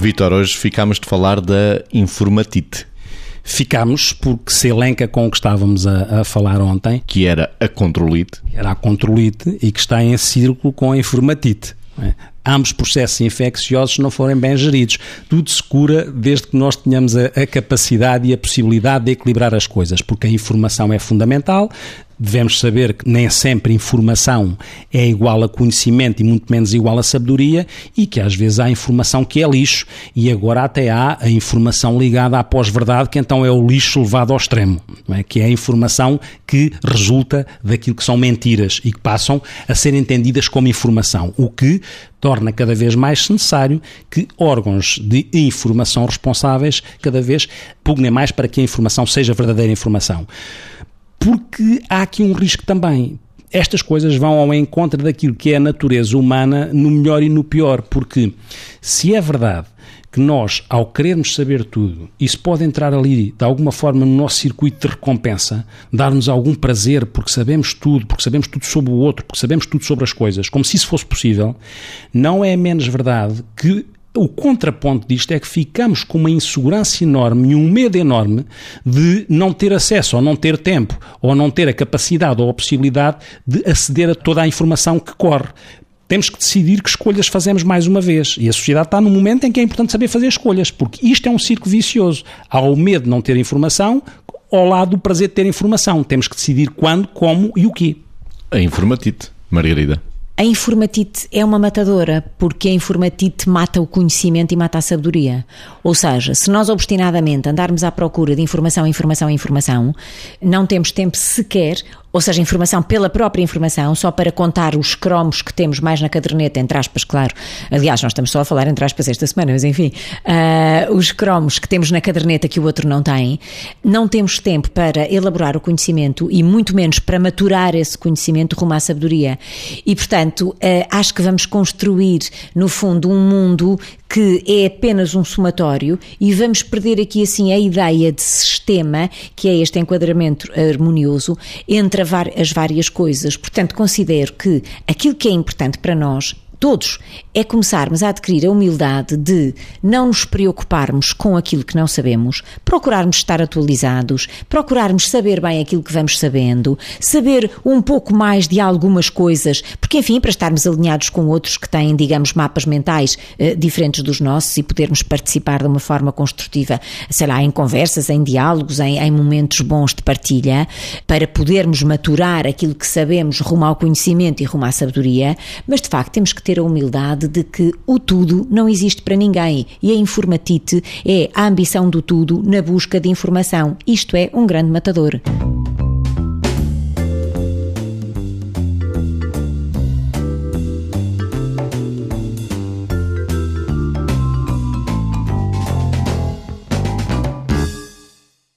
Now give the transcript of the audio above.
Vitor, hoje ficámos de falar da informatite. Ficámos porque se elenca com o que estávamos a, a falar ontem. Que era a controlite. Era a controlite e que está em círculo com a informatite. É? ambos processos infecciosos não forem bem geridos. Tudo se cura desde que nós tenhamos a, a, capacidade e a possibilidade de equilibrar as coisas, porque a informação é fundamental, devemos saber que nem sempre informação é igual a conhecimento e muito menos igual a sabedoria e que às vezes há informação que é lixo e agora até há a informação ligada à pós-verdade que então é o lixo levado ao extremo, é? que é a informação que resulta daquilo que são mentiras e que passam a ser entendidas como informação, o que torna cada vez mais necessário que órgãos de informação responsáveis cada vez pugnem mais para que a informação seja verdadeira informação. Porque há aqui um risco também. Estas coisas vão ao encontro daquilo que é a natureza humana no melhor e no pior, porque se é verdade que nós, ao querermos saber tudo, isso pode entrar ali de alguma forma no nosso circuito de recompensa, dar-nos algum prazer porque sabemos tudo, porque sabemos tudo sobre o outro, porque sabemos tudo sobre as coisas, como se isso fosse possível, não é menos verdade que o contraponto disto é que ficamos com uma insegurança enorme e um medo enorme de não ter acesso, ou não ter tempo, ou não ter a capacidade ou a possibilidade de aceder a toda a informação que corre. Temos que decidir que escolhas fazemos mais uma vez. E a sociedade está num momento em que é importante saber fazer escolhas, porque isto é um círculo vicioso. Há o medo de não ter informação, ao lado do prazer de ter informação. Temos que decidir quando, como e o quê. A informatite, Margarida. A informatite é uma matadora porque a informatite mata o conhecimento e mata a sabedoria. Ou seja, se nós obstinadamente andarmos à procura de informação, informação, informação, não temos tempo sequer ou seja, informação pela própria informação, só para contar os cromos que temos mais na caderneta, entre aspas, claro. Aliás, nós estamos só a falar entre aspas esta semana, mas enfim, uh, os cromos que temos na caderneta que o outro não tem, não temos tempo para elaborar o conhecimento e muito menos para maturar esse conhecimento rumo à sabedoria. E, portanto, uh, acho que vamos construir, no fundo, um mundo que é apenas um somatório e vamos perder aqui assim a ideia de sistema, que é este enquadramento harmonioso entre as várias coisas. Portanto, considero que aquilo que é importante para nós todos, é começarmos a adquirir a humildade de não nos preocuparmos com aquilo que não sabemos, procurarmos estar atualizados, procurarmos saber bem aquilo que vamos sabendo, saber um pouco mais de algumas coisas, porque enfim, para estarmos alinhados com outros que têm, digamos, mapas mentais eh, diferentes dos nossos e podermos participar de uma forma construtiva, sei lá, em conversas, em diálogos, em, em momentos bons de partilha, para podermos maturar aquilo que sabemos rumo ao conhecimento e rumo à sabedoria, mas de facto temos que ter ter a humildade de que o tudo não existe para ninguém e a informatite é a ambição do tudo na busca de informação. Isto é um grande matador.